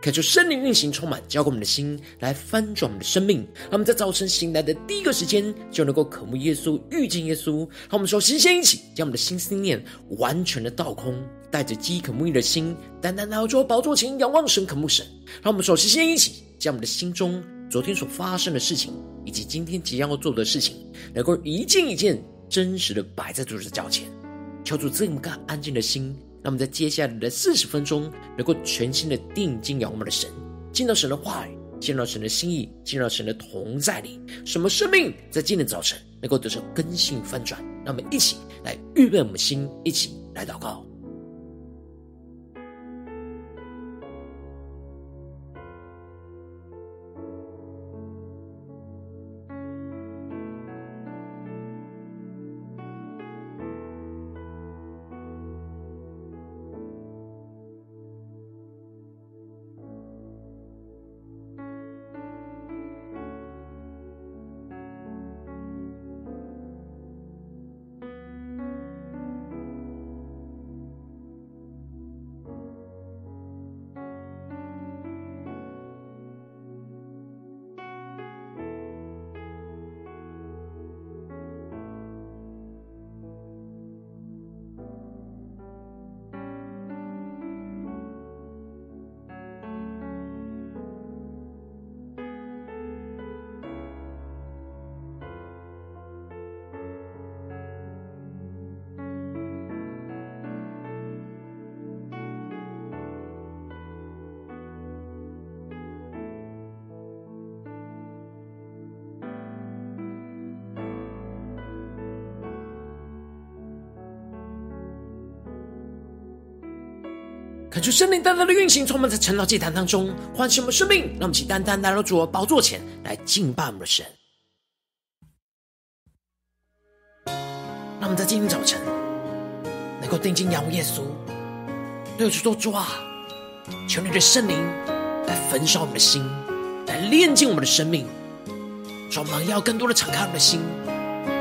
渴求圣灵运行充满，浇灌我们的心，来翻转我们的生命。让我们在早晨醒来的第一个时间，就能够渴慕耶稣、遇见耶稣。让我们首先先一起将我们的心思念完全的倒空，带着饥渴慕义的心，单单来到主宝座前仰望神、渴慕神。让我们首先先一起将我们的心中昨天所发生的事情，以及今天即将要做的事情，能够一件一件真实的摆在主的脚前，求主赐我们个安静的心。那么在接下来的四十分钟，能够全新的定睛仰望我们的神，见到神的话语，见到神的心意，见到神的同在里，什么生命在今天早晨能够得到更新翻转？让我们一起来预备我们的心，一起来祷告。感受圣灵单单的运行，充满在晨祷祭坛当中，唤醒我们生命。让我们起单单来到主的宝座前来敬拜我们的神。让我们在今天早晨能够定睛仰望耶稣，对主说：“主啊，求你的圣灵来焚烧我们的心，来炼净我们的生命。让我们要更多的敞开我们的心，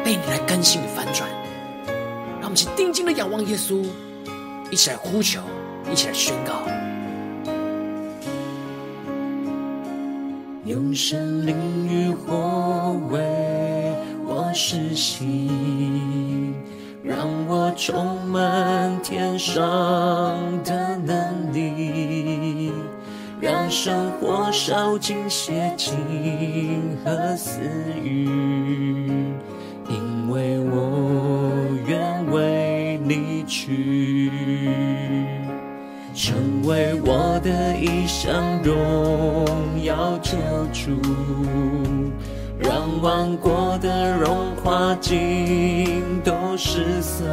被你来更新与翻转。让我们起定睛的仰望耶稣，一起来呼求。”一起来宣告，用神灵与火为我施洗，让我充满天上的能力，让生活烧尽邪情和私欲，因为我愿为你去。为我的一生荣耀救主，让万国的荣华尽都失色，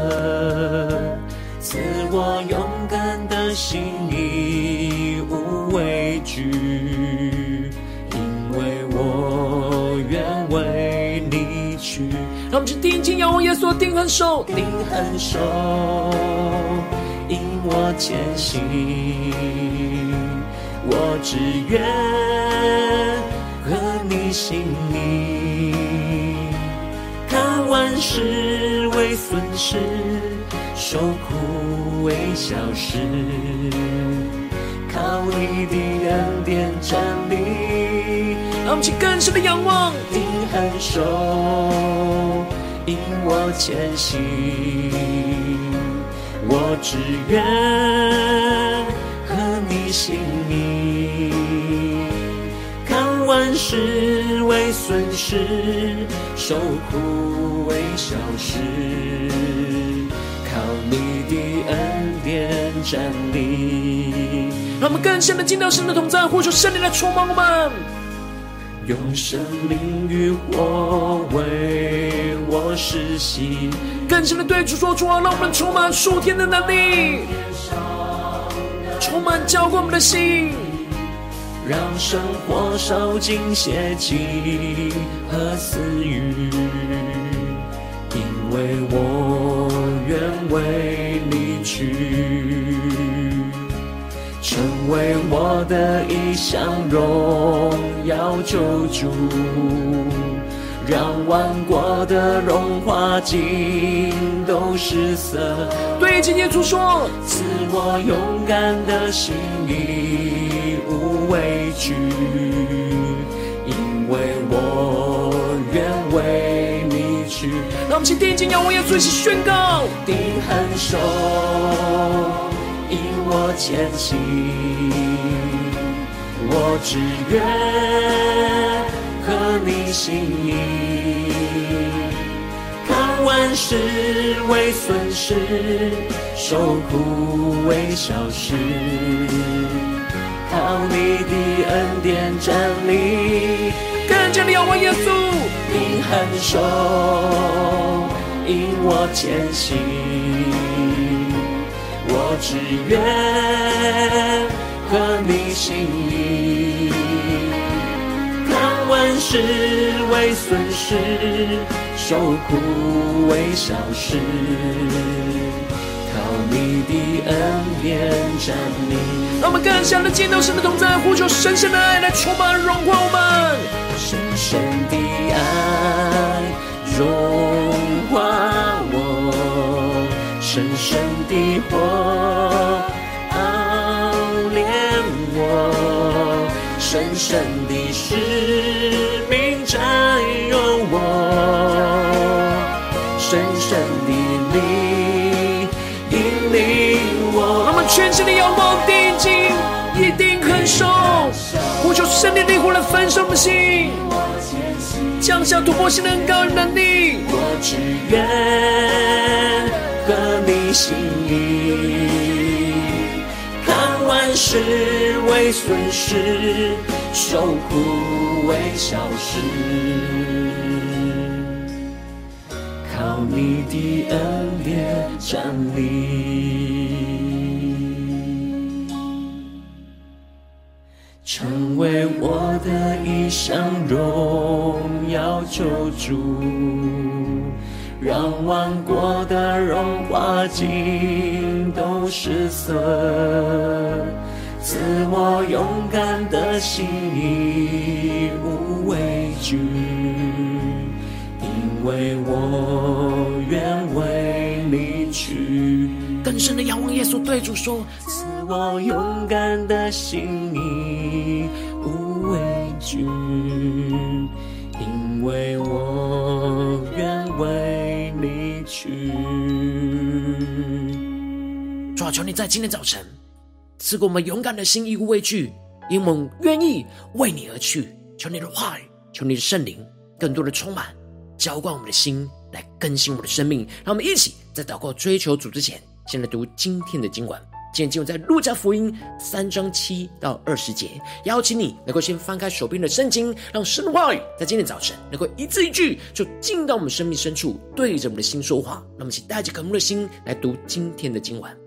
赐我勇敢的心，义无畏惧，因为我愿为你去。让我们去定睛仰望耶稣，定恒守，定恒守。引我前行，我只愿合你心意，看万事为损失，受苦为小事，靠你的恩典站立。让我们去更深的仰望，定恒守，引我前行。我只愿合你心意，看万事为损失，受苦为小事，靠你的恩典站立。让我们更深的进到神的同在，呼求圣灵来充满我们。用生命与火为我施洗，更深的对主说出啊，让我们充满属天的能力，充满浇灌我们的心，让生活烧尽邪情和私欲，因为我愿为你去。为我的异象荣耀救主，让万国的荣华尽都失色。对，今天主说，赐我勇敢的心，义无畏惧，因为我愿为你去。让我们请定睛仰望耶稣，一起宣告：定恒守，我前行，我只愿合你心意，看万事为损失，受苦为小事，靠你的恩典站立，更加的仰望耶稣，定恒守，引我前行，只愿合你心意，看万事为损失，受苦为小事，靠你的恩典站立。让我们更加的见到神的同在，呼求神圣的爱来充满荣华我们，神圣的爱融化我，神圣的火熬炼我，神圣的使命占有我，神圣的灵引领我。我们全心的仰望定睛，一定很受，呼求圣灵的灵火来焚烧我们心，降下突破性的高能力。我只愿合你心意，看万事为损失，受苦为小事，靠你的恩典站立。成为我的一生，荣耀救主，让万国的荣华尽都失色，赐我勇敢的心，义无畏惧，因为我愿为你去。更深的仰望耶稣，对主说。我勇敢的心，义无畏惧，因为我愿为去。主啊，求你在今天早晨赐给我们勇敢的心，义无畏惧，因为我们愿意为你而去。求你的话语，求你的圣灵，更多的充满，浇灌我们的心，来更新我们的生命。让我们一起在祷告追求主之前，先来读今天的经文。今天经文在路加福音三章七到二十节，邀请你能够先翻开手边的圣经，让神的话语在今天早晨能够一字一句就进到我们生命深处，对着我们的心说话。那么，请带着渴慕的心来读今天的经文。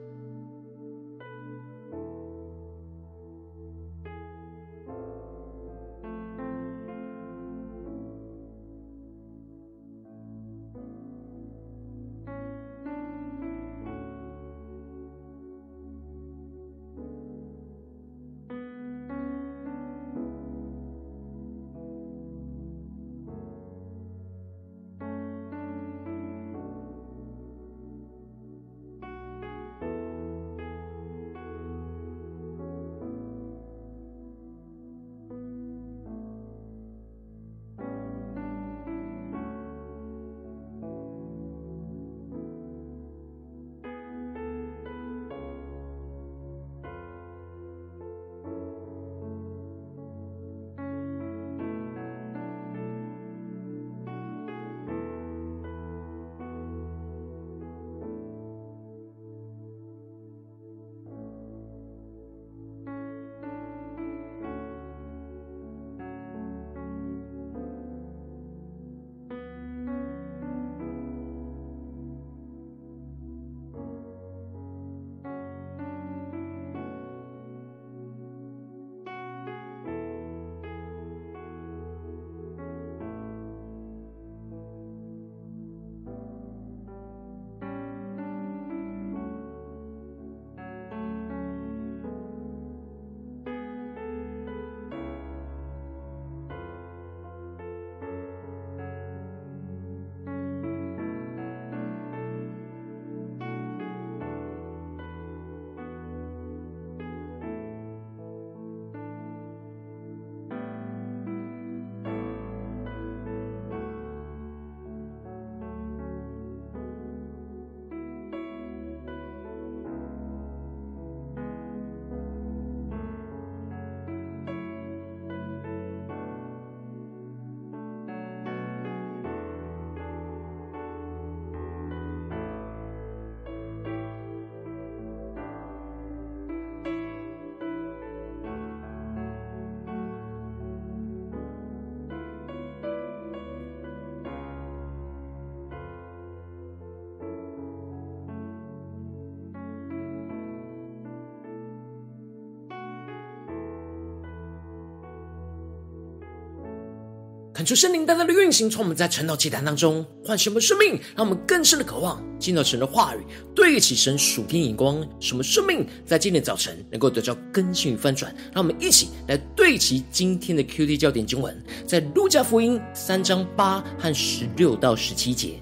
恳求圣灵大大的运行，从我们在晨祷祭坛当中唤醒我们生命，让我们更深的渴望进到神的话语，对齐神属天眼光，什么生命在今天早晨能够得到更新与翻转。让我们一起来对齐今天的 QT 焦点经文，在路加福音三章八和十六到十七节：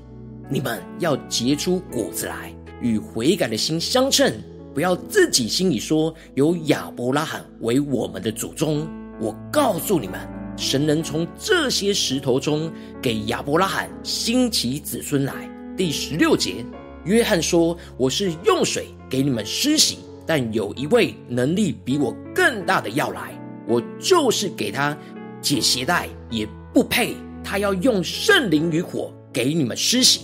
你们要结出果子来，与悔改的心相称，不要自己心里说有亚伯拉罕为我们的祖宗。我告诉你们。神能从这些石头中给亚伯拉罕兴起子孙来。第十六节，约翰说：“我是用水给你们施洗，但有一位能力比我更大的要来，我就是给他解鞋带也不配。他要用圣灵与火给你们施洗。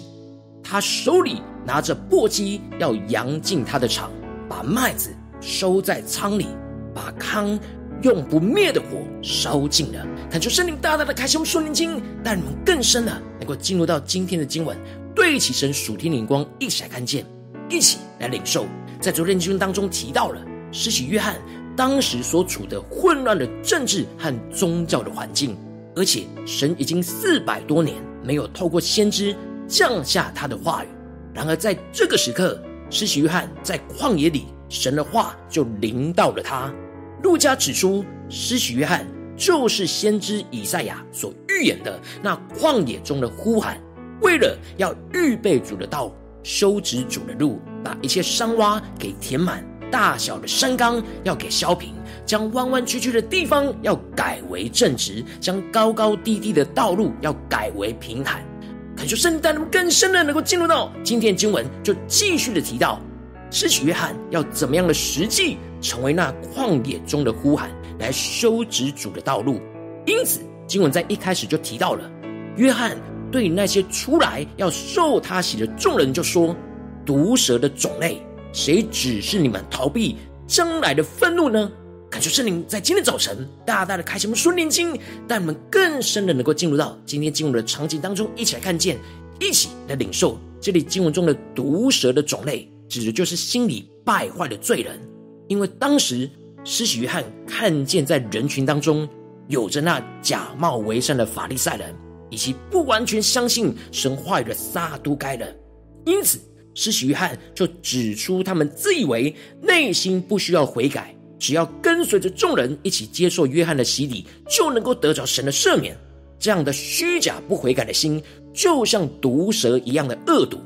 他手里拿着簸箕，要扬进他的场，把麦子收在仓里，把糠。”用不灭的火烧尽了，恳求圣灵大大的开启我们属灵经，带你们更深的能够进入到今天的经文，对起神属天灵光，一起来看见，一起来领受。在昨天经文当中提到了施洗约翰当时所处的混乱的政治和宗教的环境，而且神已经四百多年没有透过先知降下他的话语。然而在这个时刻，施洗约翰在旷野里，神的话就临到了他。路加指出，施洗约翰就是先知以赛亚所预言的那旷野中的呼喊，为了要预备主的道，修直主的路，把一切山洼给填满，大小的山冈要给削平，将弯弯曲曲的地方要改为正直，将高高低低的道路要改为平坦。恳求圣灵带领更深的能够进入到今天经文，就继续的提到施洗约翰要怎么样的实际。成为那旷野中的呼喊，来修直主的道路。因此，经文在一开始就提到了，约翰对那些出来要受他洗的众人就说：“毒蛇的种类，谁指示你们逃避将来的愤怒呢？”感谢圣灵在今天早晨大大的开启我们属灵经，带我们更深的能够进入到今天经文的场景当中，一起来看见，一起来领受这里经文中的毒蛇的种类，指的就是心里败坏的罪人。因为当时施洗约翰看见在人群当中有着那假冒为善的法利赛人，以及不完全相信神话语的撒都该人，因此施洗约翰就指出他们自以为内心不需要悔改，只要跟随着众人一起接受约翰的洗礼，就能够得着神的赦免。这样的虚假不悔改的心，就像毒蛇一样的恶毒。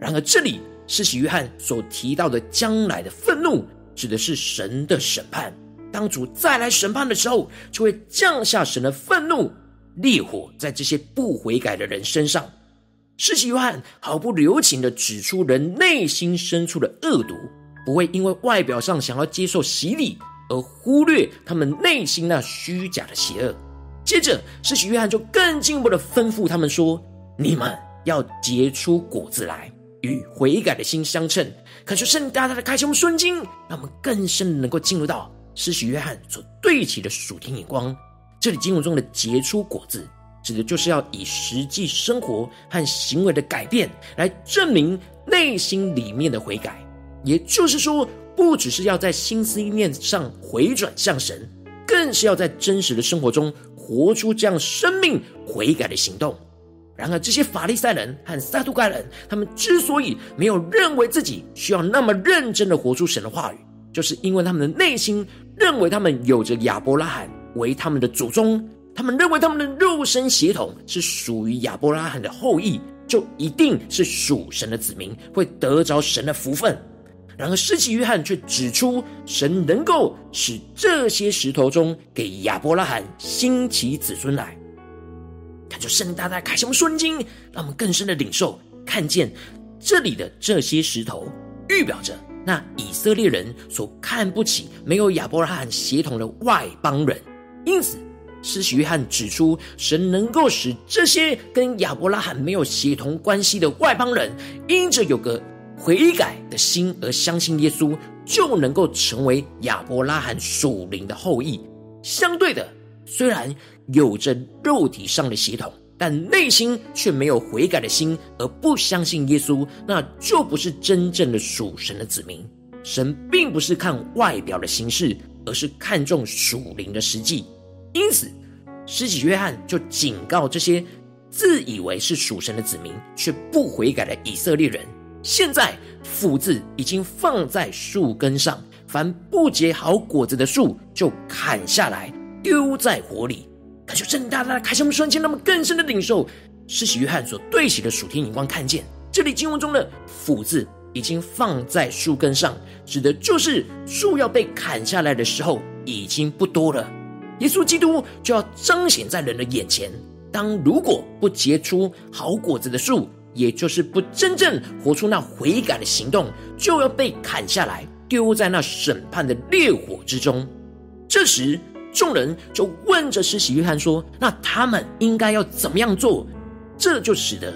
然而这里施洗约翰所提到的将来的愤怒。指的是神的审判，当主再来审判的时候，就会降下神的愤怒烈火在这些不悔改的人身上。施洗约翰毫不留情地指出人内心深处的恶毒，不会因为外表上想要接受洗礼而忽略他们内心那虚假的邪恶。接着，施洗约翰就更进一步地吩咐他们说：“你们要结出果子来。”与悔改的心相称，恳求圣大大的开启我们属灵经，让我们更深的能够进入到施洗约翰所对齐的属天眼光。这里经文中的结出果子，指的就是要以实际生活和行为的改变来证明内心里面的悔改。也就是说，不只是要在心思意念上回转向神，更是要在真实的生活中活出这样生命悔改的行动。然而，这些法利赛人和撒都该人，他们之所以没有认为自己需要那么认真的活出神的话语，就是因为他们的内心认为他们有着亚伯拉罕为他们的祖宗，他们认为他们的肉身血统是属于亚伯拉罕的后裔，就一定是属神的子民，会得着神的福分。然而，施洗约翰却指出，神能够使这些石头中给亚伯拉罕兴起子孙来。就圣灵大大开什么瞬经，让我们更深的领受，看见这里的这些石头，预表着那以色列人所看不起没有亚伯拉罕协同的外邦人。因此，施洗约翰指出，神能够使这些跟亚伯拉罕没有协同关系的外邦人，因着有个悔改的心而相信耶稣，就能够成为亚伯拉罕属灵的后裔。相对的，虽然。有着肉体上的血统，但内心却没有悔改的心，而不相信耶稣，那就不是真正的属神的子民。神并不是看外表的形式，而是看重属灵的实际。因此，施洗约翰就警告这些自以为是属神的子民却不悔改的以色列人：现在斧子已经放在树根上，凡不结好果子的树就砍下来丢在火里。感受正大大的开向我们瞬间，那么更深的领受施洗约翰所对齐的属天眼光，看见这里经文中的斧子已经放在树根上，指的就是树要被砍下来的时候已经不多了。耶稣基督就要彰显在人的眼前。当如果不结出好果子的树，也就是不真正活出那悔改的行动，就要被砍下来，丢在那审判的烈火之中。这时，众人就问着施洗约翰说：“那他们应该要怎么样做？”这就使得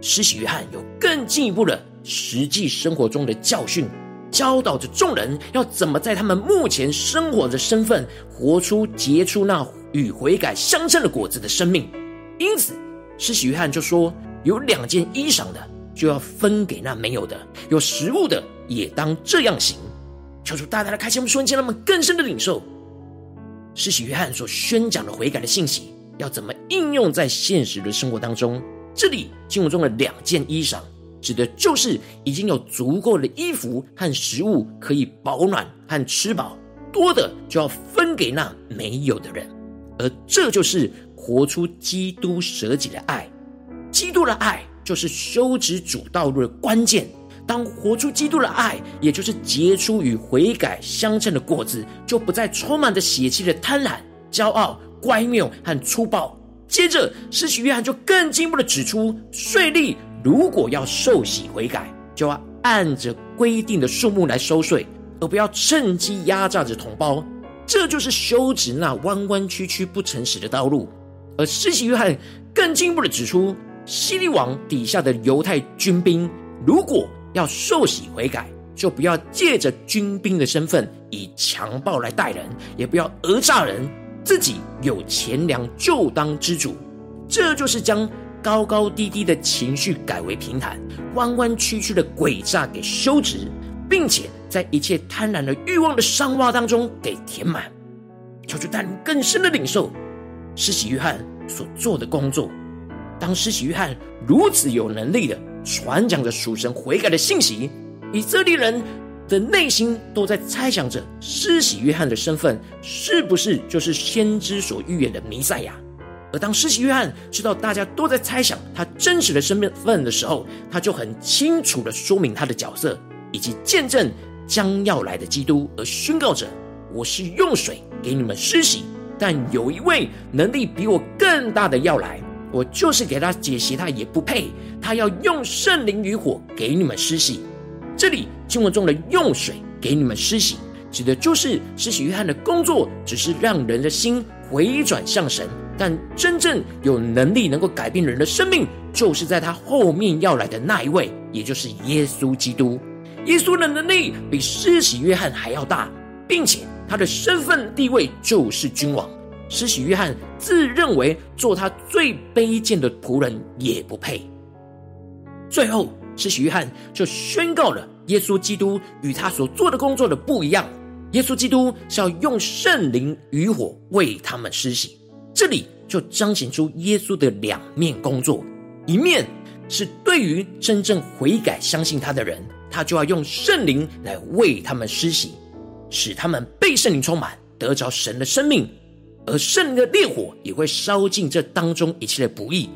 施洗约翰有更进一步的实际生活中的教训。教导着众人要怎么在他们目前生活的身份，活出结出那与悔改相称的果子的生命。因此，施洗约翰就说：有两件衣裳的，就要分给那没有的；有食物的，也当这样行。求主大大的开启我们瞬间，让我们更深的领受施洗约翰所宣讲的悔改的信息，要怎么应用在现实的生活当中。这里经文中的两件衣裳。指的就是已经有足够的衣服和食物可以保暖和吃饱，多的就要分给那没有的人，而这就是活出基督舍己的爱。基督的爱就是修直主道路的关键。当活出基督的爱，也就是结出与悔改相称的果子，就不再充满着血气的贪婪、骄傲、乖谬和粗暴。接着，施洗约翰就更进一步的指出税吏。如果要受洗悔改，就要按着规定的数目来收税，而不要趁机压榨着同胞。这就是修直那弯弯曲曲不诚实的道路。而施洗约翰更进一步的指出，希律王底下的犹太军兵，如果要受洗悔改，就不要借着军兵的身份以强暴来待人，也不要讹诈人，自己有钱粮就当知足。这就是将。高高低低的情绪改为平坦，弯弯曲曲的诡诈给修直，并且在一切贪婪的欲望的伤洼当中给填满。求主带领更深的领受施洗约翰所做的工作。当施洗约翰如此有能力的传讲着属神悔改的信息，以色列人的内心都在猜想着施洗约翰的身份是不是就是先知所预言的弥赛亚。而当施洗约翰知道大家都在猜想他真实的身份的时候，他就很清楚的说明他的角色，以及见证将要来的基督，而宣告着：“我是用水给你们施洗，但有一位能力比我更大的要来，我就是给他解鞋，他也不配。他要用圣灵与火给你们施洗。”这里经文中的“用水给你们施洗”，指的就是施洗约翰的工作，只是让人的心回转向神。但真正有能力能够改变人的生命，就是在他后面要来的那一位，也就是耶稣基督。耶稣的能力比施洗约翰还要大，并且他的身份地位就是君王。施洗约翰自认为做他最卑贱的仆人也不配。最后，施洗约翰就宣告了耶稣基督与他所做的工作的不一样。耶稣基督是要用圣灵与火为他们施洗。这里就彰显出耶稣的两面工作：一面是对于真正悔改、相信他的人，他就要用圣灵来为他们施洗，使他们被圣灵充满，得着神的生命；而圣灵的烈火也会烧尽这当中一切的不义。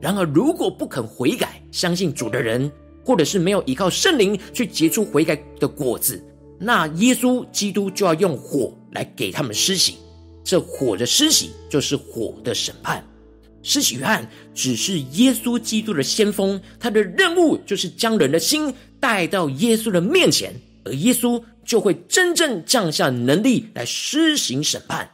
然而，如果不肯悔改、相信主的人，或者是没有依靠圣灵去结出悔改的果子，那耶稣基督就要用火来给他们施洗。这火的施洗就是火的审判。施洗约翰只是耶稣基督的先锋，他的任务就是将人的心带到耶稣的面前，而耶稣就会真正降下能力来施行审判。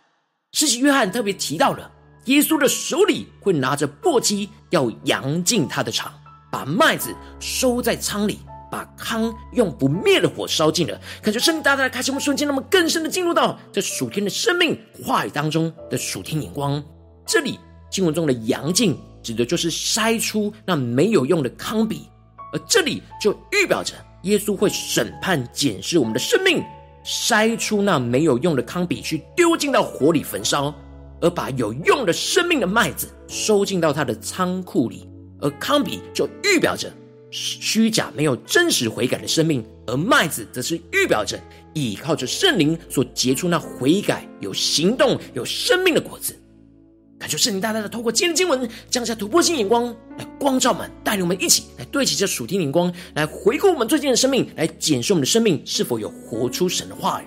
施洗约翰特别提到了，耶稣的手里会拿着簸箕，要扬进他的场，把麦子收在仓里。把糠用不灭的火烧尽了，感觉圣灵大大的开启我们瞬间，那么更深的进入到这属天的生命话语当中的属天眼光。这里经文中的扬净，指的就是筛出那没有用的糠秕，而这里就预表着耶稣会审判检视我们的生命，筛出那没有用的糠秕，去丢进到火里焚烧。而把有用的生命的麦子收进到他的仓库里，而糠秕就预表着虚假没有真实悔改的生命，而麦子则是预表着依靠着圣灵所结出那悔改、有行动、有生命的果子。感谢圣灵大大的透过今天的经文，降下突破性眼光来光照们，带领我们一起来对齐这属天眼光，来回顾我们最近的生命，来检视我们的生命是否有活出神的话语。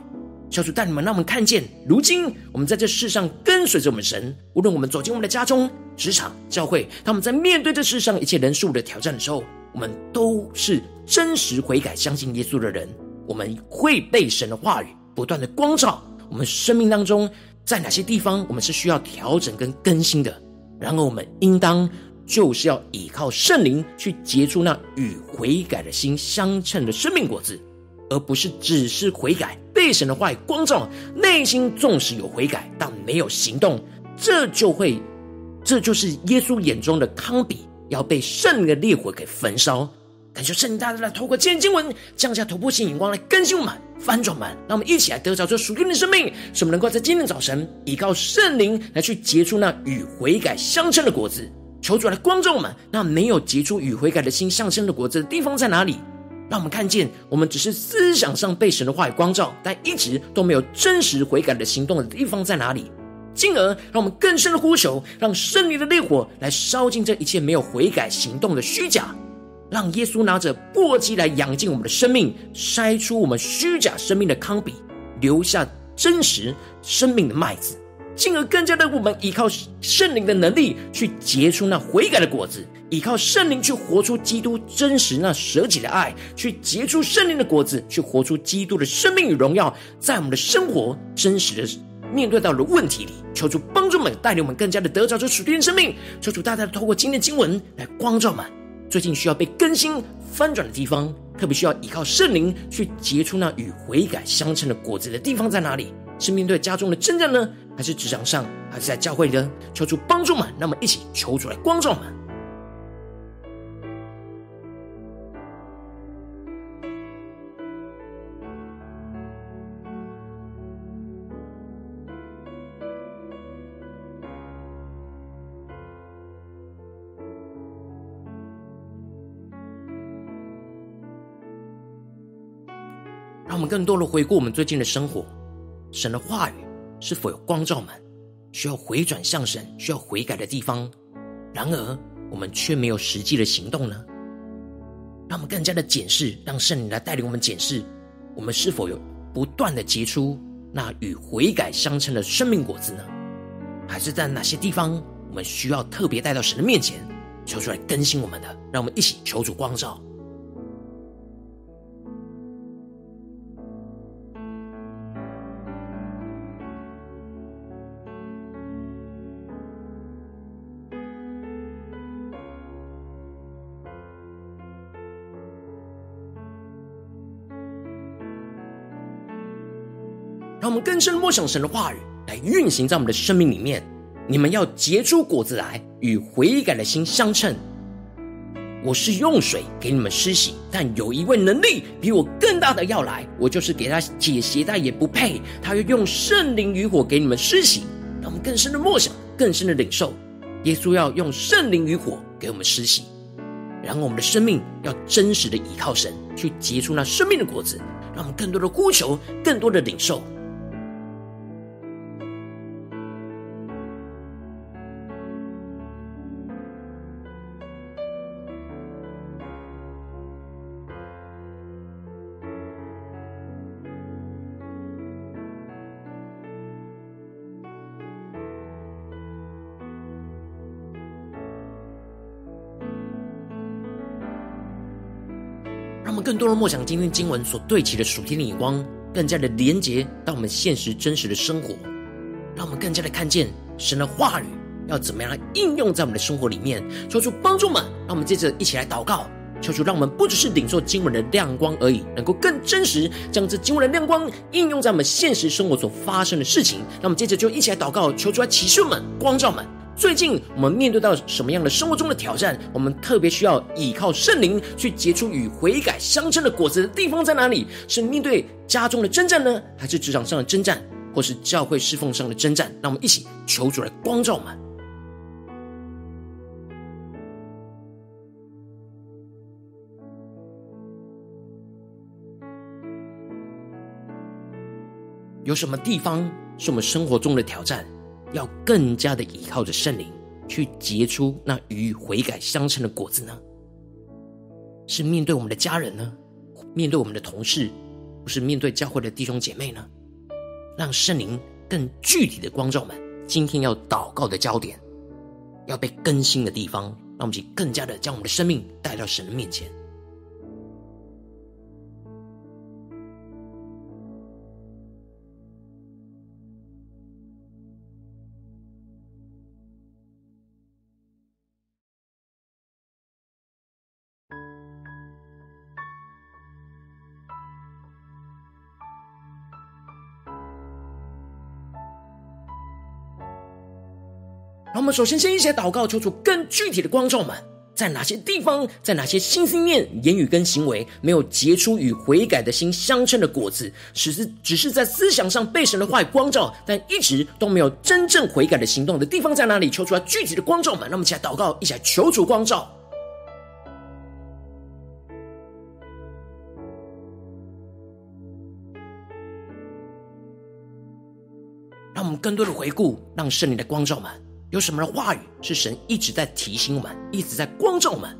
小主带领我们，让我们看见，如今我们在这世上跟随着我们神，无论我们走进我们的家中、职场、教会，当我们在面对这世上一切人数的挑战的时候，我们都是真实悔改、相信耶稣的人。我们会被神的话语不断的光照我们生命当中。在哪些地方我们是需要调整跟更新的？然而我们应当就是要依靠圣灵去结出那与悔改的心相称的生命果子，而不是只是悔改被神的话语光照，内心纵使有悔改，但没有行动，这就会，这就是耶稣眼中的糠秕要被圣灵的烈火给焚烧。感谢圣灵大大来透过今天经文降下突破性眼光来更新我们、翻转我们，让我们一起来得着这属天的生命，使我们能够在今天早晨依靠圣灵来去结出那与悔改相称的果子。求主来光照我们，那没有结出与悔改的心相称的果子的地方在哪里？让我们看见，我们只是思想上被神的话语光照，但一直都没有真实悔改的行动的地方在哪里？进而让我们更深的呼求，让圣灵的烈火来烧尽这一切没有悔改行动的虚假。让耶稣拿着簸箕来养进我们的生命，筛出我们虚假生命的糠秕，留下真实生命的麦子，进而更加的我们依靠圣灵的能力去结出那悔改的果子，依靠圣灵去活出基督真实那舍己的爱，去结出圣灵的果子，去活出基督的生命与荣耀，在我们的生活真实的面对到的问题里，求主帮助们，带领我们更加的得着这属天的生命，求主大大的透过今天的经文来光照们。最近需要被更新翻转的地方，特别需要依靠圣灵去结出那与悔改相称的果子的地方在哪里？是面对家中的征战呢，还是职场上，还是在教会里呢？求主帮助们，那么一起求主来光照们。让我们更多的回顾我们最近的生活，神的话语是否有光照我们需要回转向神、需要悔改的地方？然而我们却没有实际的行动呢？让我们更加的检视，让圣灵来带领我们检视，我们是否有不断的结出那与悔改相称的生命果子呢？还是在哪些地方我们需要特别带到神的面前，求出来更新我们的？让我们一起求主光照。更深的默想神的话语，来运行在我们的生命里面。你们要结出果子来，与悔改的心相称。我是用水给你们施洗，但有一位能力比我更大的要来，我就是给他解鞋带也不配。他要用圣灵与火给你们施洗。让我们更深的默想，更深的领受，耶稣要用圣灵与火给我们施洗。然后我们的生命要真实的依靠神，去结出那生命的果子。让我们更多的呼求，更多的领受。更多的默想今天经文所对齐的属天的眼光，更加的连结到我们现实真实的生活，让我们更加的看见神的话语要怎么样来应用在我们的生活里面。求主帮助们，让我们接着一起来祷告，求主让我们不只是领受经文的亮光而已，能够更真实将这经文的亮光应用在我们现实生活所发生的事情。让我们接着就一起来祷告，求主来启示们、光照们。最近我们面对到什么样的生活中的挑战？我们特别需要依靠圣灵去结出与悔改相称的果子的地方在哪里？是面对家中的征战呢，还是职场上的征战？或是教会侍奉上的征战，让我们一起求主来光照我们。有什么地方是我们生活中的挑战，要更加的依靠着圣灵去结出那与悔改相称的果子呢？是面对我们的家人呢？面对我们的同事，不是面对教会的弟兄姐妹呢？让圣灵更具体的光照我们，今天要祷告的焦点，要被更新的地方，让我们更加的将我们的生命带到神的面前。首先先一起来祷告，求主更具体的光照们，在哪些地方，在哪些心思念、言语跟行为，没有结出与悔改的心相称的果子，只是只是在思想上被神的话语光照，但一直都没有真正悔改的行动的地方在哪里？求出来具体的光照们，让我们一起来祷告，一起来求主光照。让我们更多的回顾，让圣灵的光照们。有什么的话语是神一直在提醒我们，一直在光照我们，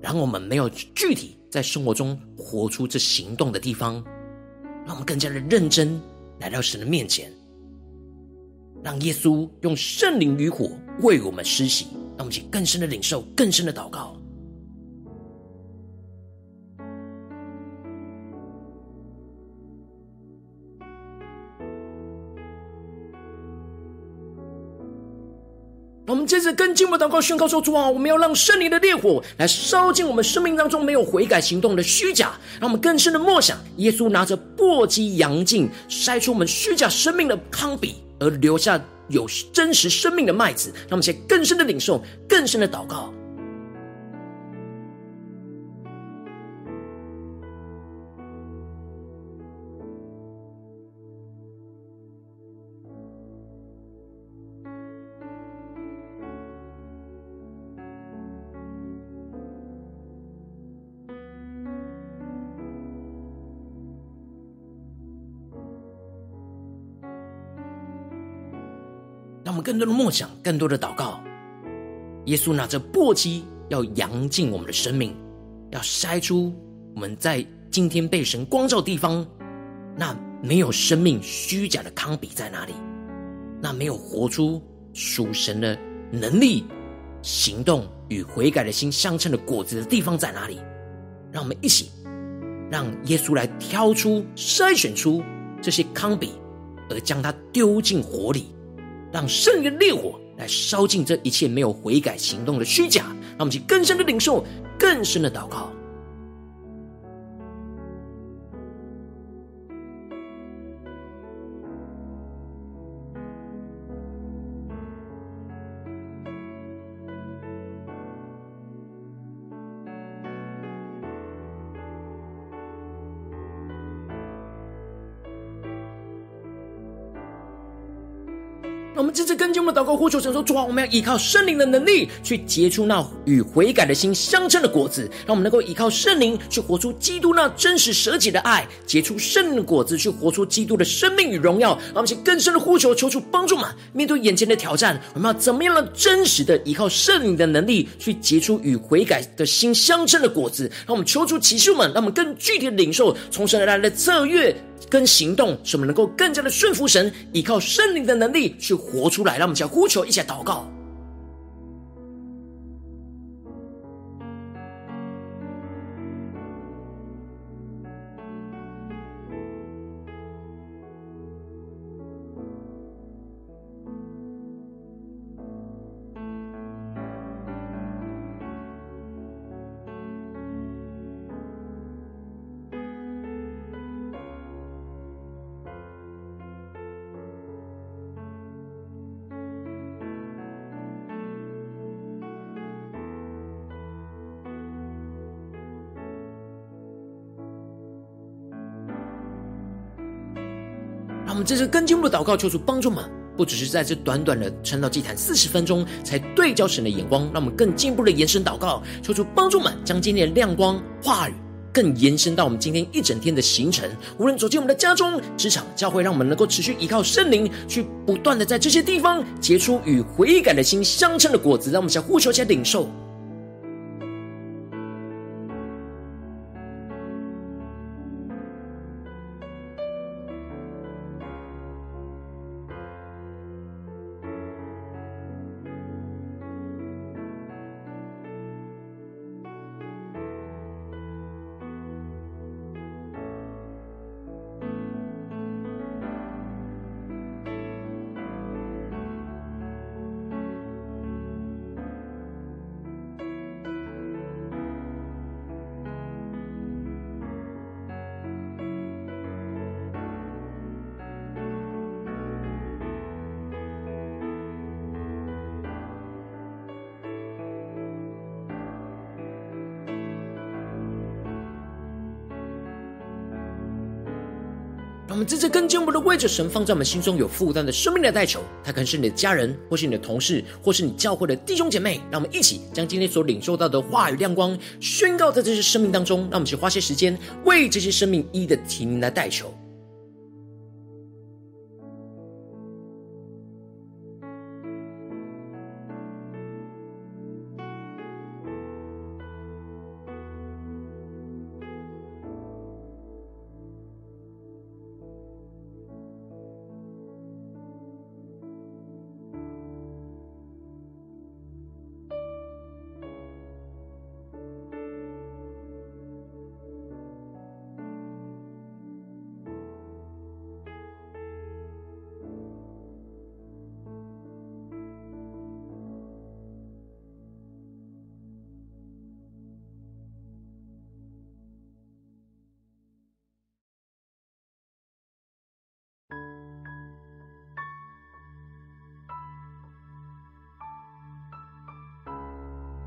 然后我们没有具体在生活中活出这行动的地方，让我们更加的认真来到神的面前，让耶稣用圣灵与火为我们施洗，让我们去更深的领受，更深的祷告。我们接着跟进我们祷告宣告说：主啊，我们要让圣灵的烈火来烧尽我们生命当中没有悔改行动的虚假，让我们更深的默想，耶稣拿着簸箕扬净，筛出我们虚假生命的糠秕，而留下有真实生命的麦子。让我们先更深的领受，更深的祷告。更多的梦想，更多的祷告。耶稣拿着簸箕，要扬净我们的生命，要筛出我们在今天被神光照地方，那没有生命虚假的糠秕在哪里？那没有活出属神的能力、行动与悔改的心相称的果子的地方在哪里？让我们一起，让耶稣来挑出、筛选出这些糠秕，而将它丢进火里。让圣灵的烈火来烧尽这一切没有悔改行动的虚假，让我们去更深的领受，更深的祷告。我们这次跟进我们的祷告呼求，神说：主啊，我们要依靠圣灵的能力，去结出那与悔改的心相称的果子，让我们能够依靠圣灵去活出基督那真实舍己的爱，结出圣灵的果子，去活出基督的生命与荣耀。让我们去更深的呼求，求主帮助嘛！面对眼前的挑战，我们要怎么样的真实的依靠圣灵的能力，去结出与悔改的心相称的果子？让我们求主启示们，让我们更具体的领受从神而来的策略。跟行动，使我们能够更加的顺服神，依靠圣灵的能力去活出来。让我们一起呼求，一起祷告。我们这次更进一步的祷告，求主帮助我们，不只是在这短短的晨祷祭坛四十分钟，才对焦神的眼光，让我们更进一步的延伸祷告，求主帮助我们，将今天的亮光话语。更延伸到我们今天一整天的行程，无论走进我们的家中、职场、教会，让我们能够持续依靠圣灵，去不断的在这些地方结出与悔改的心相称的果子，让我们想呼求、加领受。们在这更进我们的位置神放在我们心中有负担的生命的代求，他可能是你的家人，或是你的同事，或是你教会的弟兄姐妹。让我们一起将今天所领受到的话语亮光宣告在这些生命当中。让我们去花些时间为这些生命一一的提名来代求。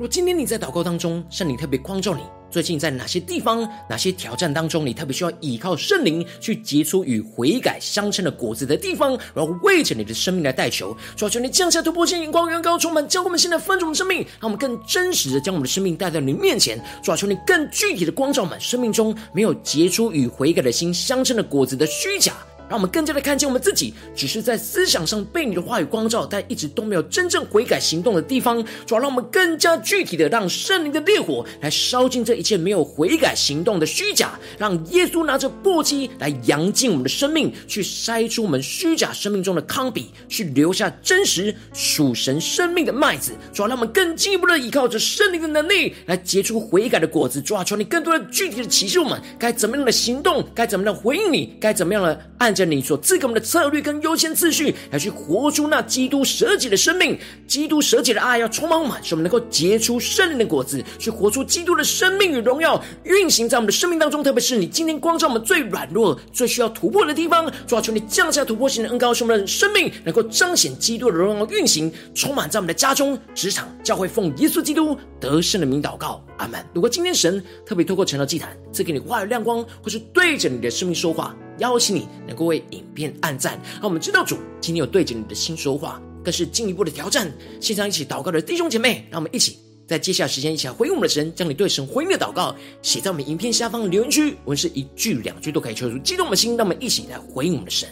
今天你在祷告当中，圣灵特别光照你，最近在哪些地方、哪些挑战当中，你特别需要依靠圣灵去结出与悔改相称的果子的地方，然后为着你的生命来代求，求求你降下突破性眼光，远高充满，教我们现在分主的生命，让我们更真实的将我们的生命带到你面前，求求你更具体的光照满生命中没有结出与悔改的心相称的果子的虚假。让我们更加的看见我们自己，只是在思想上被你的话语光照，但一直都没有真正悔改行动的地方。主要让我们更加具体的，让圣灵的烈火来烧尽这一切没有悔改行动的虚假，让耶稣拿着簸箕来扬净我们的生命，去筛出我们虚假生命中的糠秕，去留下真实属神生命的麦子。主要让我们更进一步的依靠着圣灵的能力，来结出悔改的果子。主要求你更多的具体的启示我们该怎么样的行动，该怎么样的回应你，该怎么样的按。着你所赐给我们的策略跟优先次序，来去活出那基督舍己的生命，基督舍己的爱要充满我们，使我们能够结出圣灵的果子，去活出基督的生命与荣耀，运行在我们的生命当中。特别是你今天光照我们最软弱、最需要突破的地方，抓住，你降下突破性的恩膏，使我们的生命能够彰显基督的荣耀，运行充满在我们的家中、职场、教会，奉耶稣基督得胜的名祷告，阿门。如果今天神特别透过晨祷祭坛赐给你话语亮光，或是对着你的生命说话。邀请你能够为影片按赞，让我们知道主今天有对着你的心说话，更是进一步的挑战。线上一起祷告的弟兄姐妹，让我们一起在接下来时间一起来回应我们的神，将你对神回应的祷告写在我们影片下方的留言区，我们是一句两句都可以求出激动我们的心，让我们一起来回应我们的神。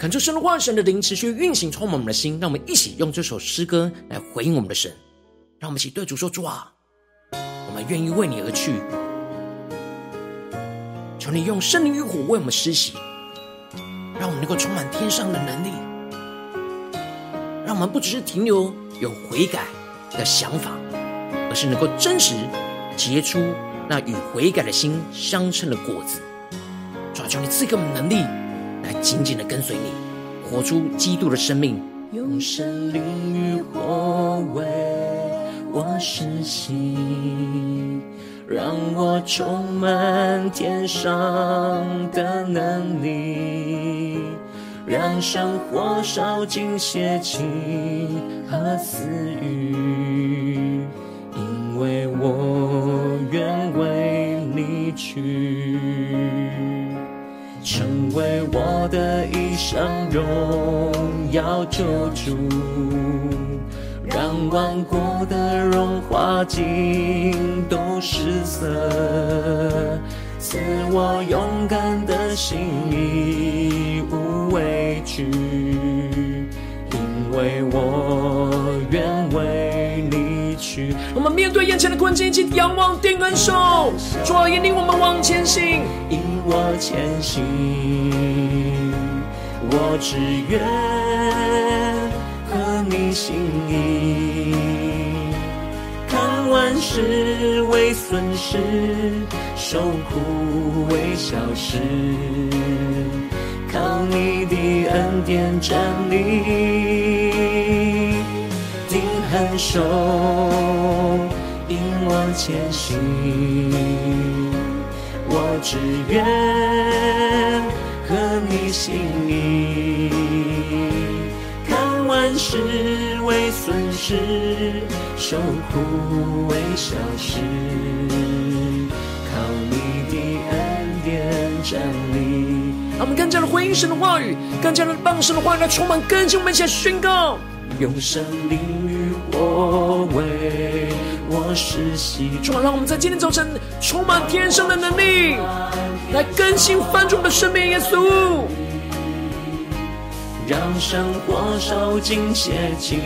恳求神的话语、神的灵持续运行，充满我们的心。让我们一起用这首诗歌来回应我们的神。让我们一起对主说：“主啊，我们愿意为你而去。求你用圣灵与火为我们施洗，让我们能够充满天上的能力，让我们不只是停留有悔改的想法，而是能够真实结出那与悔改的心相称的果子。主啊，求你赐给我们能力，来紧紧的跟随你，活出基督的生命，用神灵与火为我施洗，让我充满天上的能力，让生活烧尽邪气和私欲，因为我愿为你去，为我的一生荣耀救主。让万国的荣华尽都失色，赐我勇敢的心，义无畏惧，因为我我们面对眼前的困境，一起仰望定恩手，主啊，引领我们往前行，引我前行，我只愿。合你心意，看万事。为损失，受苦为小事，靠你的恩典站立，定恒守，引我前行，我只愿合你心意。万事为损失，受苦为小事，靠你的恩典站立。我们更加的回应神的话语，更加的让神的话语来充满更新我们一起来宣告，用圣灵与火为我施洗。主啊，让我们在今天早晨充满天上的能力，来更新翻转我们的生命，耶稣。让生活受尽邪气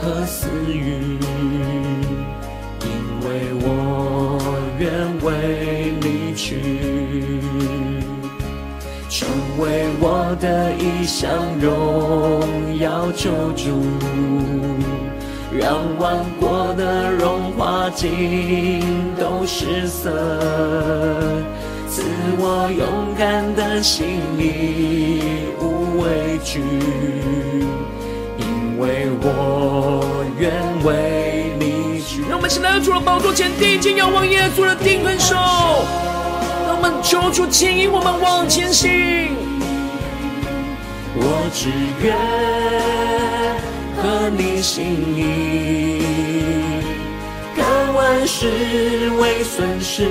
和私欲，因为我愿为你去，成为我的一项荣耀救主，让万国的荣华尽都失色，赐我勇敢的心义无畏惧，因为我愿为你去。让我们现在要主的宝座前，定睛仰望耶稣的定恩手，让我们求主牵引我们往前行。我只愿合你心意，看万事为损失，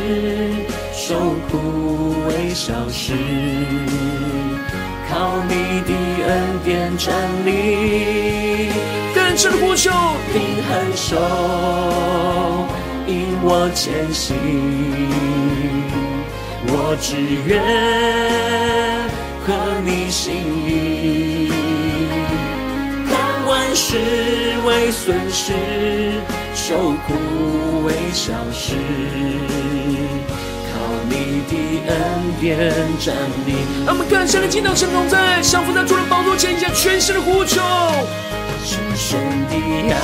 受苦为小事。靠你的恩典站立，更深呼求，定恒守，引我前行。我只愿合你心意，看万事为损失，受苦为小事。靠你的恩典站立，让我们更深的进到神同在，降服在主的宝座前，向全身的呼求。深深的爱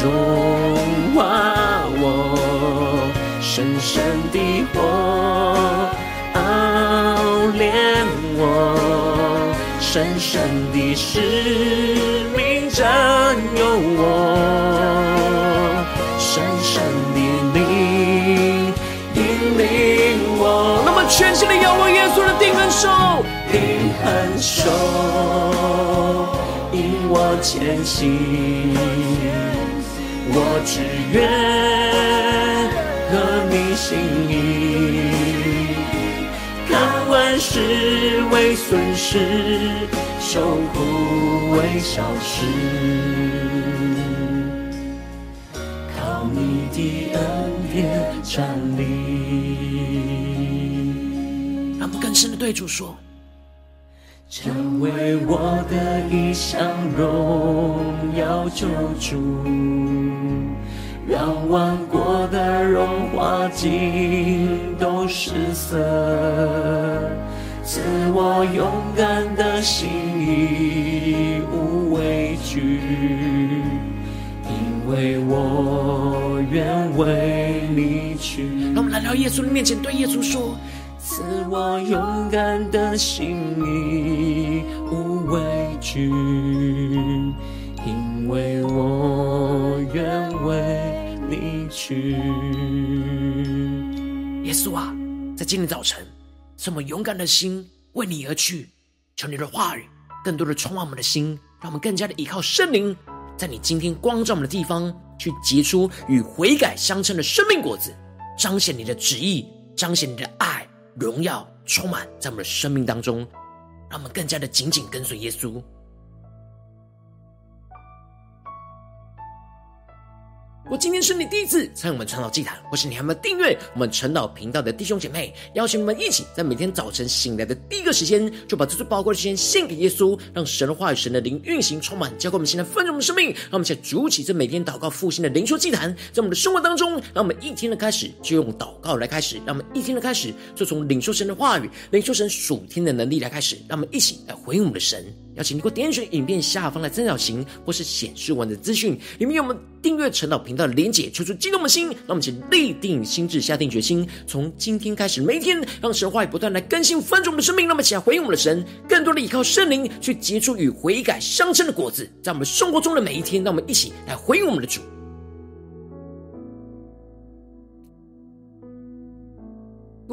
融化我，深深的火熬炼我，深深的使命占有我，深深的灵。那么全新的仰望耶稣的定恒手，定恒守，引我前行。我只愿合你心意，万事为损失，受苦为小事，靠你的恩典站立。更深的对主说，成为我的一项荣耀救主，让万国的荣华尽都失色，赐我勇敢的心，义无畏惧，因为我愿为你去。让我们来到耶稣的面前，对耶稣说：赐我勇敢的心，义无畏惧，因为我愿为你去。耶稣啊，在今天早晨。这么勇敢的心为你而去，求你的话语更多的充满我们的心，让我们更加的依靠圣灵，在你今天光照我们的地方，去结出与悔改相称的生命果子，彰显你的旨意，彰显你的爱、荣耀，充满在我们的生命当中，让我们更加的紧紧跟随耶稣。我今天是你第一次参与我们传道祭坛，或是你还没有订阅我们传道频道的弟兄姐妹，邀请你们一起在每天早晨醒来的第一个时间，就把这最宝贵的时间献给耶稣，让神的话语、神的灵运行充满，交给我们现在丰盛的生命。让我们一起主起这每天祷告复兴的灵修祭坛，在我们的生活当中，让我们一天的开始就用祷告来开始，让我们一天的开始就从领受神的话语、领受神属天的能力来开始，让我们一起来回应我们的神。邀请你给我点选影片下方的三角形，或是显示完的资讯，里面有我们订阅陈老频道的连结，求出激动的心，让我们一起立定心智，下定决心，从今天开始，每一天让神话语不断来更新翻转我们的生命，让我们起来回应我们的神，更多的依靠圣灵去结出与悔改相称的果子，在我们生活中的每一天，让我们一起来回应我们的主。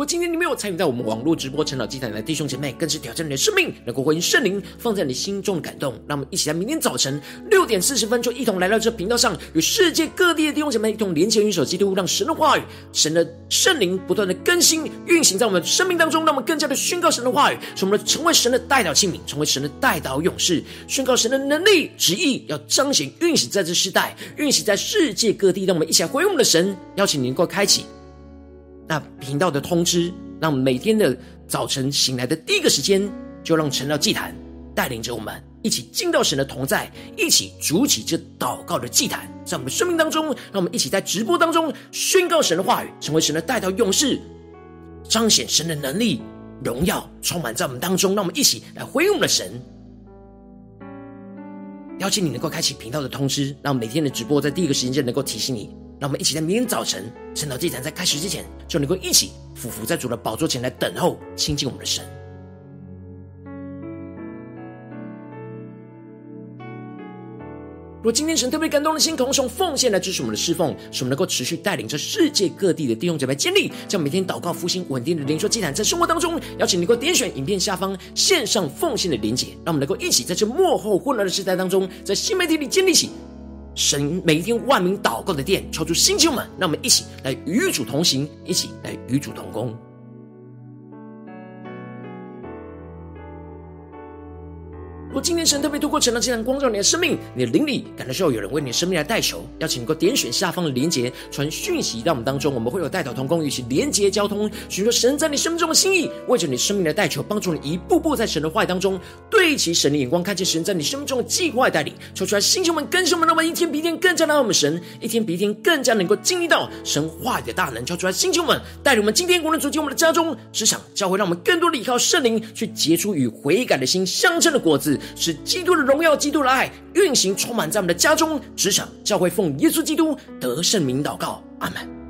果今天你没有参与到我们网络直播成长祭坛的弟兄姐妹，更是挑战你的生命，能够回应圣灵放在你心中的感动。让我们一起在明天早晨六点四十分，就一同来到这频道上，与世界各地的弟兄姐妹一同连接、运手基督，让神的话语、神的圣灵不断的更新运行在我们生命当中，让我们更加的宣告神的话语，使我们成为神的代祷器皿，成为神的代祷勇士，宣告神的能力、旨意，要彰显运行在这世代，运行在世界各地。让我们一起来回应我们的神，邀请您能够开启。那频道的通知，让每天的早晨醒来的第一个时间，就让晨祷祭坛带领着我们一起进到神的同在，一起筑起这祷告的祭坛，在我们生命当中，让我们一起在直播当中宣告神的话语，成为神的代祷勇士，彰显神的能力、荣耀，充满在我们当中。让我们一起来回应我们的神。邀请你能够开启频道的通知，让每天的直播在第一个时间就能够提醒你。让我们一起在明天早晨晨祷祭坛在开始之前，就能够一起俯伏在主的宝座前来等候亲近我们的神。若今天神特别感动的心，同时奉献来支持我们的侍奉，使我们能够持续带领着世界各地的弟兄姐妹建立，将每天祷告复兴稳定的灵修祭坛，在生活当中，邀请你能够点选影片下方线上奉献的连结，让我们能够一起在这幕后混乱的时代当中，在新媒体里建立起。神每一天万名祷告的殿，抽出星球们，让我们一起来与主同行，一起来与主同工。如果今天神特别透过晨祷祭坛光照你的生命，你的灵里感到需要有人为你的生命来代求，邀请你能够点选下方的连结，传讯息到我们当中，我们会有代祷同工与其连结交通，寻求神在你生命中的心意，为着你生命的代求，帮助你一步步在神的话语当中对齐神的眼光，看见神在你生命中的计划带领，求出来星球们、更新们，让我们一天比一天更加的爱我们神，一天比一天更加能够经历到神话语的大能，求出来星球们带领我们今天无论走进我们的家中、职场、教会，让我们更多的依靠圣灵去结出与悔改的心相称的果子。使基督的荣耀、基督的爱运行，充满在我们的家中、职场、教会，奉耶稣基督得圣名祷告，阿门。